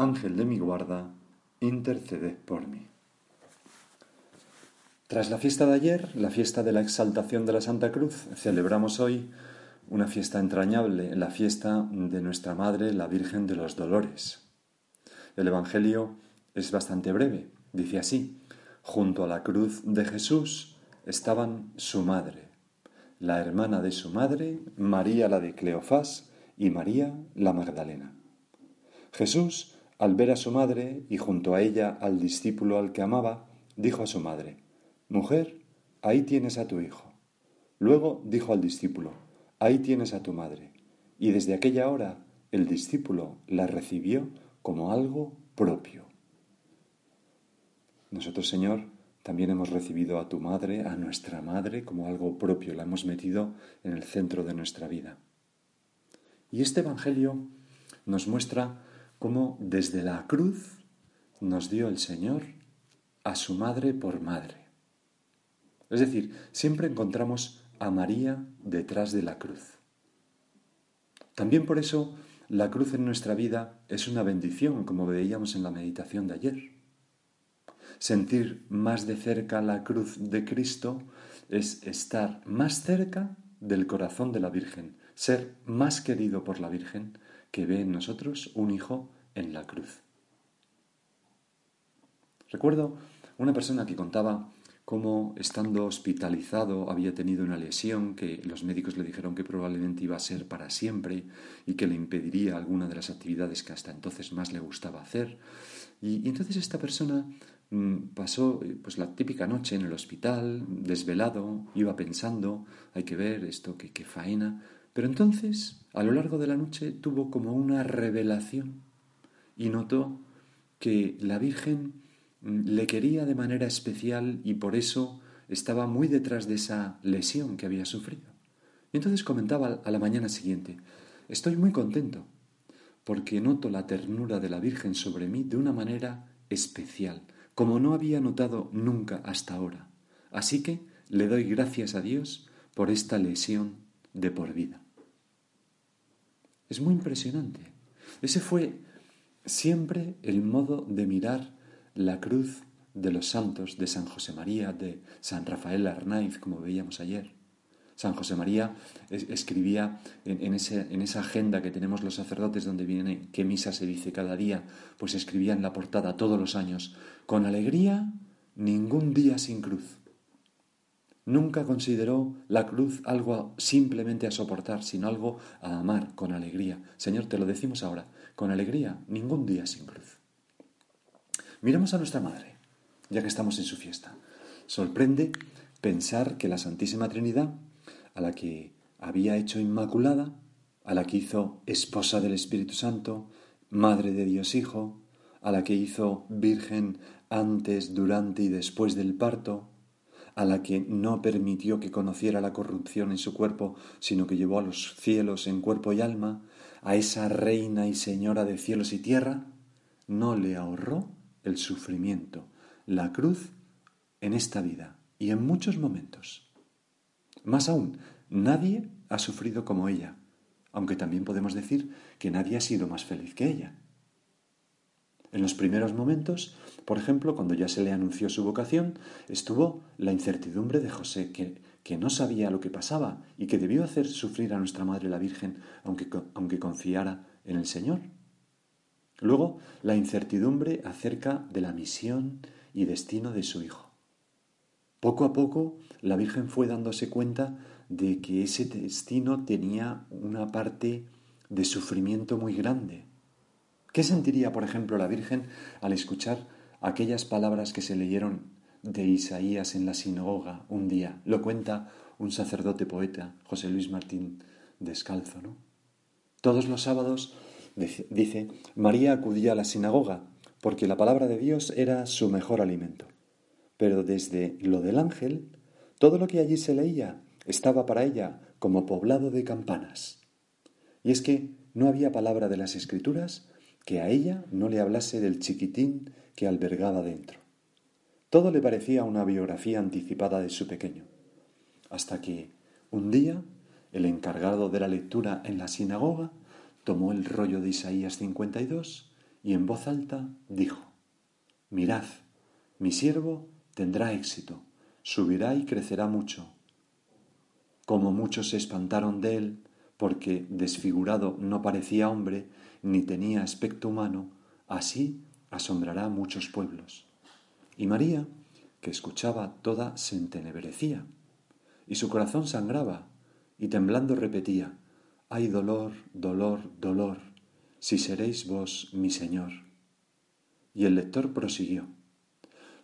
Ángel de mi guarda, interceded por mí. Tras la fiesta de ayer, la fiesta de la exaltación de la Santa Cruz, celebramos hoy una fiesta entrañable, la fiesta de nuestra Madre, la Virgen de los Dolores. El Evangelio es bastante breve, dice así, junto a la cruz de Jesús estaban su madre, la hermana de su madre, María la de Cleofás y María la Magdalena. Jesús al ver a su madre y junto a ella al discípulo al que amaba, dijo a su madre, Mujer, ahí tienes a tu hijo. Luego dijo al discípulo, Ahí tienes a tu madre. Y desde aquella hora el discípulo la recibió como algo propio. Nosotros, Señor, también hemos recibido a tu madre, a nuestra madre, como algo propio, la hemos metido en el centro de nuestra vida. Y este Evangelio nos muestra cómo desde la cruz nos dio el Señor a su madre por madre. Es decir, siempre encontramos a María detrás de la cruz. También por eso la cruz en nuestra vida es una bendición, como veíamos en la meditación de ayer. Sentir más de cerca la cruz de Cristo es estar más cerca del corazón de la Virgen, ser más querido por la Virgen que ve en nosotros un hijo en la cruz. Recuerdo una persona que contaba cómo estando hospitalizado había tenido una lesión que los médicos le dijeron que probablemente iba a ser para siempre y que le impediría alguna de las actividades que hasta entonces más le gustaba hacer. Y, entonces esta persona mm, pasó eh, pues la típica noche en el hospital, desvelado, iba pensando, hay que ver esto, que faena, pero entonces, a lo largo de la noche, tuvo como una revelación y notó que la Virgen mm, le quería de manera especial y por eso estaba muy detrás de esa lesión que había sufrido. Y entonces comentaba a la mañana siguiente, estoy muy contento porque noto la ternura de la Virgen sobre mí de una manera especial, como no había notado nunca hasta ahora. Así que le doy gracias a Dios por esta lesión de por vida. Es muy impresionante. Ese fue siempre el modo de mirar la cruz de los santos, de San José María, de San Rafael Arnaiz, como veíamos ayer. San José María escribía en, en, esa agenda que tenemos los sacerdotes donde viene qué misa se dice cada día, pues escribía en la portada todos los años, con alegría, ningún día sin cruz. Nunca consideró la cruz algo simplemente a soportar, sino algo a amar con alegría. Señor, te lo decimos ahora, con alegría, ningún día sin cruz. Miremos a nuestra Madre, ya que estamos en su fiesta. Sorprende pensar que la Santísima Trinidad, a la que había hecho Inmaculada, a la que hizo esposa del Espíritu Santo, Madre de Dios Hijo, a la que hizo Virgen antes, durante y después del parto, a la que no permitió que conociera la corrupción en su cuerpo, sino que llevó a los cielos en cuerpo y alma, a esa reina y señora de cielos y tierra, no le ahorró el sufrimiento, la cruz en esta vida y en muchos momentos. Más aún, nadie ha sufrido como ella, aunque también podemos decir que nadie ha sido más feliz que ella. En los primeros momentos, por ejemplo, cuando ya se le anunció su vocación, estuvo la incertidumbre de José, que, que no sabía lo que pasaba y que debió hacer sufrir a nuestra Madre la Virgen, aunque, aunque confiara en el Señor. Luego, la incertidumbre acerca de la misión y destino de su Hijo. Poco a poco, la Virgen fue dándose cuenta de que ese destino tenía una parte de sufrimiento muy grande ¿Qué sentiría, por ejemplo, la Virgen al escuchar aquellas palabras que se leyeron de Isaías en la sinagoga un día? Lo cuenta un sacerdote poeta, José Luis Martín Descalzo. Todos los sábados Dice, María acudía a la sinagoga porque la palabra de Dios era su mejor alimento. Pero desde lo del ángel, todo lo que allí se leía estaba para ella como poblado de campanas. Y es que no había palabra de las escrituras que a ella no le hablase del chiquitín que albergaba dentro. Todo le parecía una biografía anticipada de su pequeño, hasta que un día el encargado de la lectura en la sinagoga tomó el rollo de Isaías 52 y en voz alta dijo, Mirad, mi siervo tendrá éxito, subirá y crecerá mucho. Como muchos se espantaron de él, porque desfigurado no parecía hombre, ni tenía aspecto humano, así asombrará muchos pueblos. Y María, que escuchaba toda, se entenebrecía, y su corazón sangraba, y temblando repetía, Ay dolor, dolor, dolor, si seréis vos mi Señor. Y el lector prosiguió.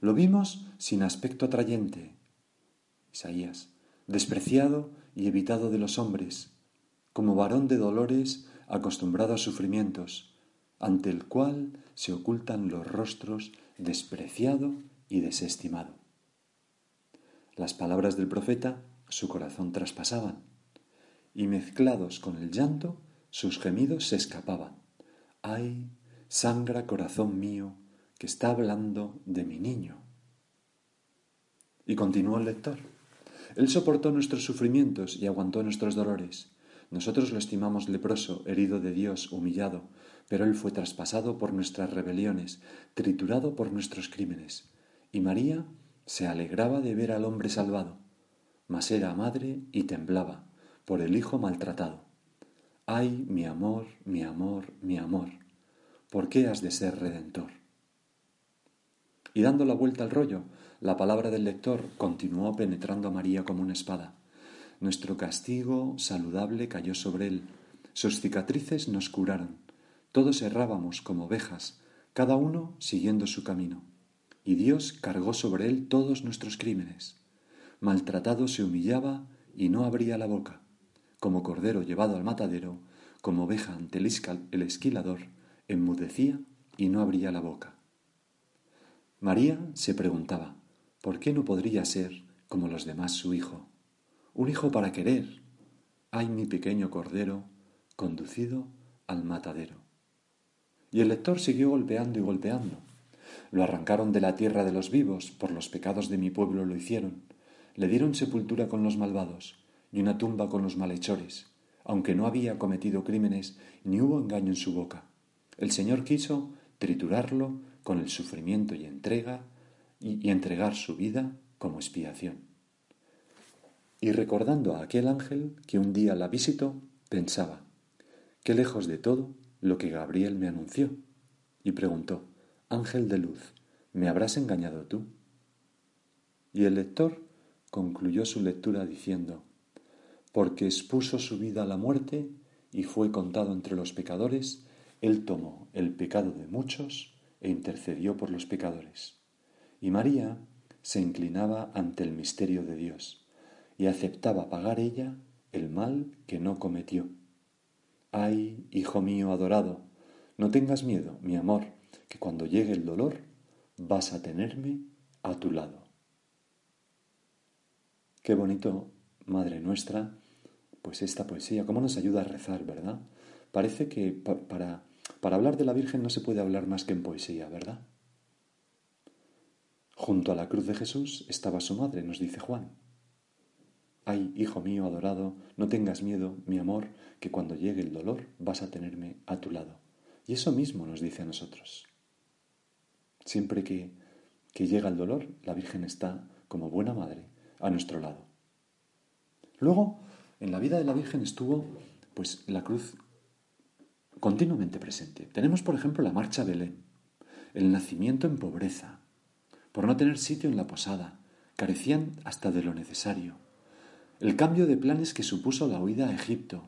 Lo vimos sin aspecto atrayente, Isaías, despreciado y evitado de los hombres, como varón de dolores acostumbrado a sufrimientos, ante el cual se ocultan los rostros despreciado y desestimado. Las palabras del profeta su corazón traspasaban, y mezclados con el llanto, sus gemidos se escapaban. ¡Ay, sangra corazón mío, que está hablando de mi niño! Y continuó el lector. Él soportó nuestros sufrimientos y aguantó nuestros dolores. Nosotros lo estimamos leproso, herido de Dios, humillado, pero Él fue traspasado por nuestras rebeliones, triturado por nuestros crímenes. Y María se alegraba de ver al hombre salvado, mas era madre y temblaba por el hijo maltratado. Ay, mi amor, mi amor, mi amor, ¿por qué has de ser redentor? Y dando la vuelta al rollo, la palabra del lector continuó penetrando a María como una espada. Nuestro castigo saludable cayó sobre él. Sus cicatrices nos curaron. Todos errábamos como ovejas, cada uno siguiendo su camino. Y Dios cargó sobre él todos nuestros crímenes. Maltratado se humillaba y no abría la boca. Como cordero llevado al matadero, como oveja ante el esquilador, enmudecía y no abría la boca. María se preguntaba, ¿por qué no podría ser como los demás su hijo? Un hijo para querer. Ay, mi pequeño cordero, conducido al matadero. Y el lector siguió golpeando y golpeando. Lo arrancaron de la tierra de los vivos, por los pecados de mi pueblo lo hicieron. Le dieron sepultura con los malvados y una tumba con los malhechores, aunque no había cometido crímenes ni hubo engaño en su boca. El Señor quiso triturarlo con el sufrimiento y entrega y, y entregar su vida como expiación. Y recordando a aquel ángel que un día la visitó, pensaba, qué lejos de todo lo que Gabriel me anunció, y preguntó, Ángel de luz, ¿me habrás engañado tú? Y el lector concluyó su lectura diciendo, porque expuso su vida a la muerte y fue contado entre los pecadores, él tomó el pecado de muchos e intercedió por los pecadores. Y María se inclinaba ante el misterio de Dios y aceptaba pagar ella el mal que no cometió. Ay, hijo mío adorado, no tengas miedo, mi amor, que cuando llegue el dolor vas a tenerme a tu lado. Qué bonito, Madre nuestra, pues esta poesía, cómo nos ayuda a rezar, ¿verdad? Parece que para, hablar de la Virgen no se puede hablar más que en poesía, ¿verdad? Junto a la cruz de Jesús estaba su madre, nos dice Juan. Ay, hijo mío adorado, no tengas miedo, mi amor, que cuando llegue el dolor vas a tenerme a tu lado. Y eso mismo nos dice a nosotros. Siempre que, que llega el dolor, la Virgen está, como buena madre, a nuestro lado. Luego, en la vida de la Virgen estuvo, pues, la cruz continuamente presente. Tenemos, por ejemplo, la marcha Belén, el nacimiento en pobreza, por no tener sitio en la posada, carecían hasta de lo necesario el cambio de planes que supuso la huida a Egipto,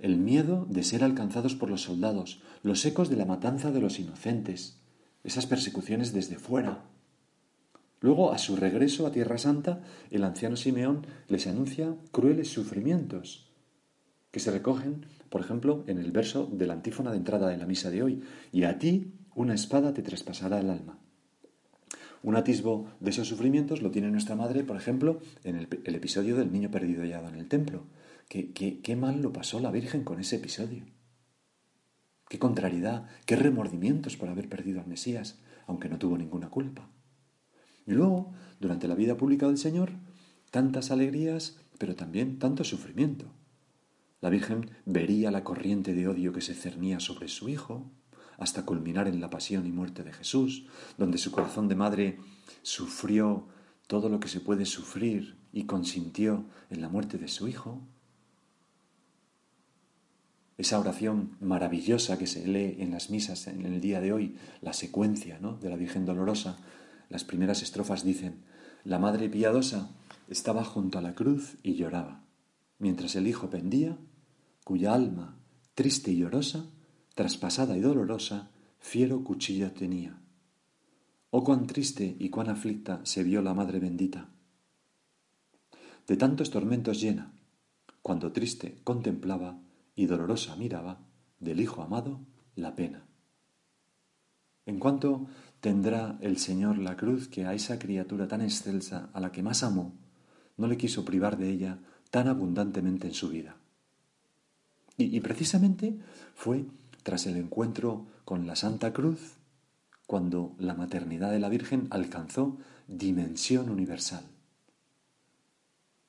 el miedo de ser alcanzados por los soldados, los ecos de la matanza de los inocentes, esas persecuciones desde fuera. Luego, a su regreso a Tierra Santa, el anciano Simeón les anuncia crueles sufrimientos que se recogen por ejemplo, en el verso de la antífona de entrada de la misa de hoy, y a ti una espada te traspasará el alma. Un atisbo de esos sufrimientos lo tiene nuestra madre, por ejemplo, en el, episodio del niño perdido hallado en el templo. ¿Qué, qué mal lo pasó la Virgen con ese episodio? Qué contrariedad, qué remordimientos por haber perdido al Mesías, aunque no tuvo ninguna culpa. Y luego, durante la vida pública del Señor, tantas alegrías, pero también tanto sufrimiento. La Virgen vería la corriente de odio que se cernía sobre su Hijo, hasta culminar en la pasión y muerte de Jesús, donde su corazón de madre sufrió todo lo que se puede sufrir y consintió en la muerte de su Hijo. Esa oración maravillosa que se lee en las misas en el día de hoy, la secuencia ¿no? de la Virgen Dolorosa, las primeras estrofas dicen, la Madre piadosa estaba junto a la cruz y lloraba, mientras el Hijo pendía, cuya alma, triste y llorosa, traspasada y dolorosa, fiero cuchillo tenía. Oh cuán triste y cuán aflicta se vio la Madre bendita. De tantos tormentos llena, cuando triste contemplaba y dolorosa miraba del Hijo amado la pena. En cuanto tendrá el Señor la cruz que a esa criatura tan excelsa, a la que más amó, no le quiso privar de ella tan abundantemente en su vida. Y, y precisamente fue tras el encuentro con la Santa Cruz cuando la maternidad de la Virgen alcanzó dimensión universal.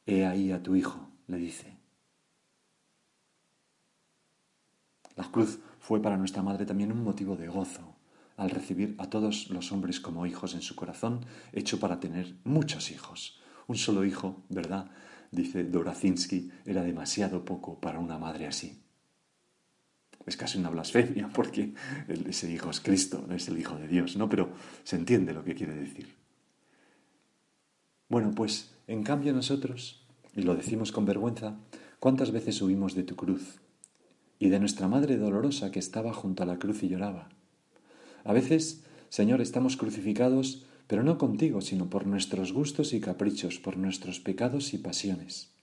He ahí a tu Hijo, le dice. La cruz fue para nuestra Madre también un motivo de gozo al recibir a todos los hombres como hijos en su corazón, hecho para tener muchos hijos. Un solo hijo, ¿verdad? Dice Dorazinski, era demasiado poco para una madre así. Es casi una blasfemia porque ese hijo es Cristo, no es el Hijo de Dios, ¿no? Pero se entiende lo que quiere decir. Bueno, pues en cambio nosotros, y lo decimos con vergüenza, ¿cuántas veces huimos de tu cruz y de nuestra Madre dolorosa que estaba junto a la cruz y lloraba? A veces, Señor, estamos crucificados, pero no contigo, sino por nuestros gustos y caprichos, por nuestros pecados y pasiones.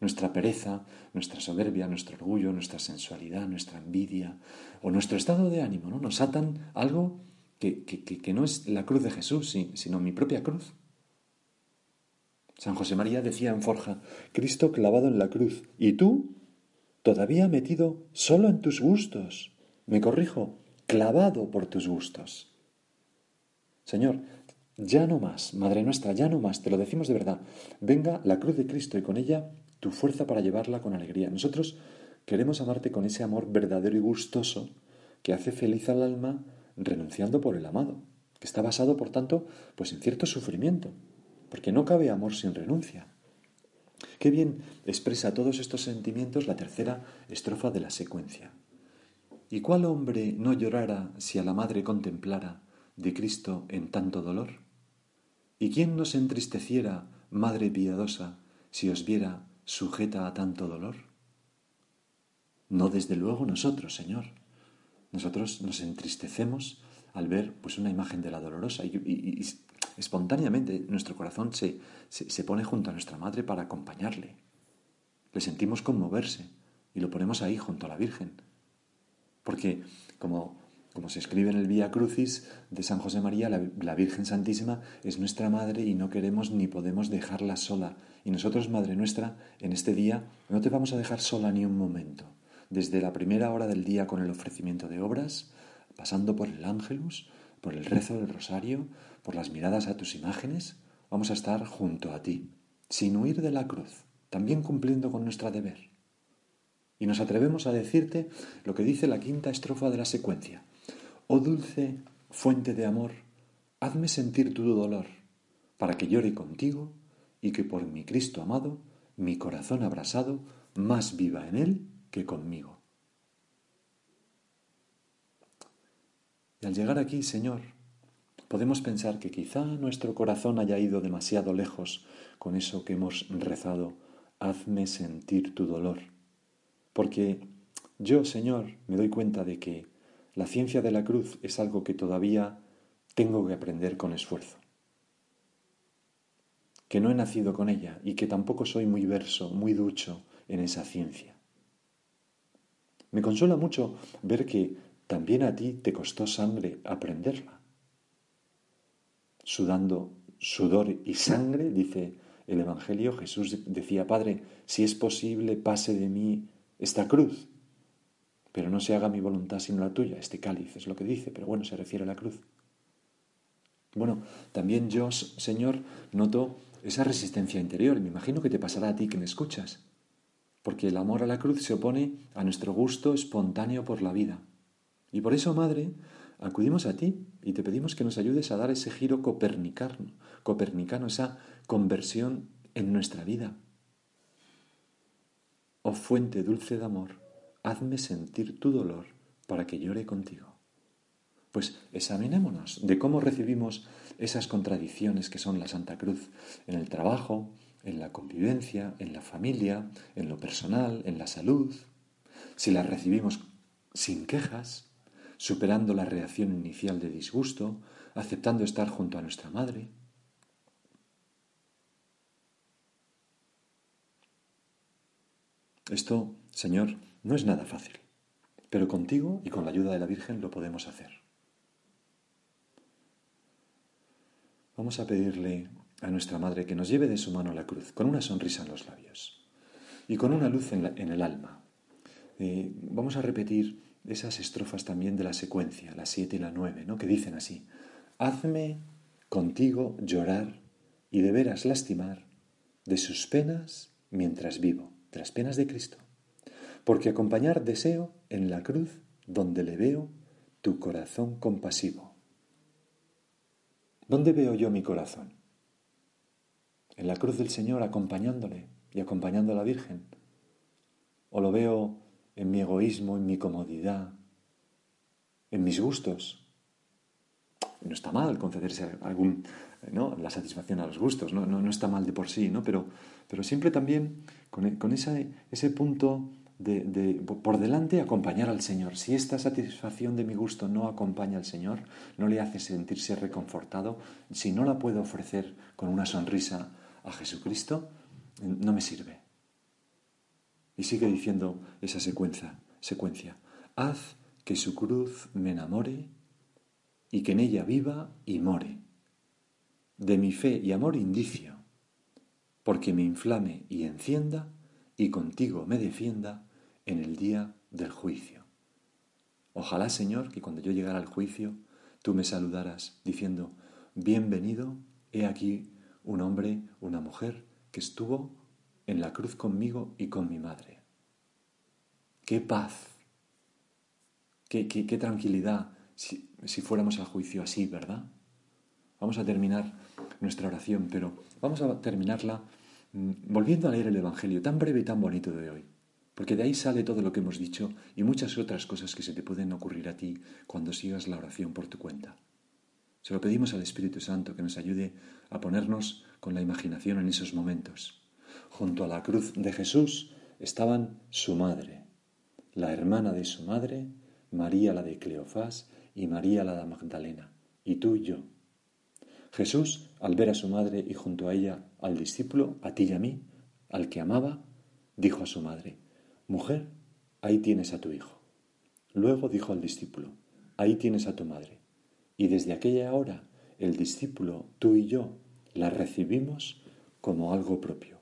Nuestra pereza, nuestra soberbia, nuestro orgullo, nuestra sensualidad, nuestra envidia o nuestro estado de ánimo, ¿no? Nos atan algo que, que no es la cruz de Jesús, sino mi propia cruz. San José María decía en Forja, Cristo clavado en la cruz, y tú, todavía metido solo en tus gustos. Me corrijo, clavado por tus gustos. Señor, ya no más, Madre nuestra, ya no más, te lo decimos de verdad. Venga la cruz de Cristo y con ella tu fuerza para llevarla con alegría. Nosotros queremos amarte con ese amor verdadero y gustoso que hace feliz al alma renunciando por el amado, que está basado, por tanto, pues en cierto sufrimiento, porque no cabe amor sin renuncia. Qué bien expresa todos estos sentimientos la tercera estrofa de la secuencia. ¿Y cuál hombre no llorara si a la madre contemplara de Cristo en tanto dolor? ¿Y quién no se entristeciera, madre piadosa, si os viera sujeta a tanto dolor? No desde luego nosotros, Señor. Nosotros nos entristecemos al ver pues una imagen de la dolorosa y, espontáneamente nuestro corazón se, se pone junto a nuestra madre para acompañarle. Le sentimos conmoverse y lo ponemos ahí junto a la Virgen porque, como, como se escribe en el Vía Crucis de San José María, la, Virgen Santísima es nuestra Madre y no queremos ni podemos dejarla sola. Y nosotros, Madre nuestra, en este día no te vamos a dejar sola ni un momento. Desde la primera hora del día con el ofrecimiento de obras, pasando por el ángelus, por el rezo del rosario, por las miradas a tus imágenes, vamos a estar junto a ti, sin huir de la cruz, también cumpliendo con nuestro deber. Y nos atrevemos a decirte lo que dice la quinta estrofa de la secuencia. Oh dulce fuente de amor, hazme sentir tu dolor, para que llore contigo y que por mi Cristo amado, mi corazón abrasado, más viva en él que conmigo. Y al llegar aquí, Señor, podemos pensar que quizá nuestro corazón haya ido demasiado lejos con eso que hemos rezado, hazme sentir tu dolor porque yo, Señor, me doy cuenta de que la ciencia de la cruz es algo que todavía tengo que aprender con esfuerzo. Que no he nacido con ella y que tampoco soy muy verso, muy ducho en esa ciencia. Me consuela mucho ver que también a ti te costó sangre aprenderla. Sudando sudor y sangre, dice el Evangelio, Jesús decía, Padre, si es posible, pase de mí esta cruz, pero no se haga mi voluntad sino la tuya. Este cáliz es lo que dice, pero bueno, se refiere a la cruz. Bueno, también yo, Señor, noto esa resistencia interior. Me imagino que te pasará a ti que me escuchas, porque el amor a la cruz se opone a nuestro gusto espontáneo por la vida. Y por eso, Madre, acudimos a ti y te pedimos que nos ayudes a dar ese giro copernicano, copernicano esa conversión en nuestra vida. Oh fuente dulce de amor, hazme sentir tu dolor para que llore contigo. Pues examinémonos de cómo recibimos esas contradicciones que son la Santa Cruz en el trabajo, en la convivencia, en la familia, en lo personal, en la salud. Si las recibimos sin quejas, superando la reacción inicial de disgusto, aceptando estar junto a nuestra madre. Esto, Señor, no es nada fácil, pero contigo y con la ayuda de la Virgen lo podemos hacer. Vamos a pedirle a nuestra Madre que nos lleve de su mano la cruz, con una sonrisa en los labios y con una luz en, el alma. Eh, vamos a repetir esas estrofas también de la secuencia, la 7 y la 9, ¿no? que dicen así, hazme contigo llorar y de veras lastimar de sus penas mientras vivo, de las penas de Cristo, porque acompañar deseo en la cruz donde le veo tu corazón compasivo ¿Dónde veo yo mi corazón? ¿En la cruz del Señor acompañándole y acompañando a la Virgen? ¿O lo veo en mi egoísmo, en mi comodidad, en mis gustos? No está mal concederse algún, ¿no? la satisfacción a los gustos, no, no, está mal de por sí, ¿no? pero, pero siempre también con, con ese punto de, por delante acompañar al Señor. Si esta satisfacción de mi gusto no acompaña al Señor, no le hace sentirse reconfortado, si no la puedo ofrecer con una sonrisa a Jesucristo, no me sirve. Y sigue diciendo esa secuencia, secuencia. Haz que su cruz me enamore y que en ella viva y more. De mi fe y amor indicio, porque me inflame y encienda y contigo me defienda en el día del juicio. Ojalá, Señor, que cuando yo llegara al juicio, tú me saludaras diciendo, bienvenido, he aquí un hombre, una mujer que estuvo en la cruz conmigo y con mi madre. Qué paz, qué, qué, tranquilidad si, si fuéramos al juicio así, ¿verdad? Vamos a terminar nuestra oración, pero vamos a terminarla mm, volviendo a leer el Evangelio tan breve y tan bonito de hoy porque de ahí sale todo lo que hemos dicho y muchas otras cosas que se te pueden ocurrir a ti cuando sigas la oración por tu cuenta. Se lo pedimos al Espíritu Santo que nos ayude a ponernos con la imaginación en esos momentos. Junto a la cruz de Jesús estaban su madre, la hermana de su madre, María la de Cleofás y María la de Magdalena, y tú y yo. Jesús, al ver a su madre y junto a ella al discípulo, a ti y a mí, al que amaba, dijo a su madre, Mujer, ahí tienes a tu hijo. Luego dijo al discípulo, ahí tienes a tu madre. Y desde aquella hora el discípulo, tú y yo, la recibimos como algo propio.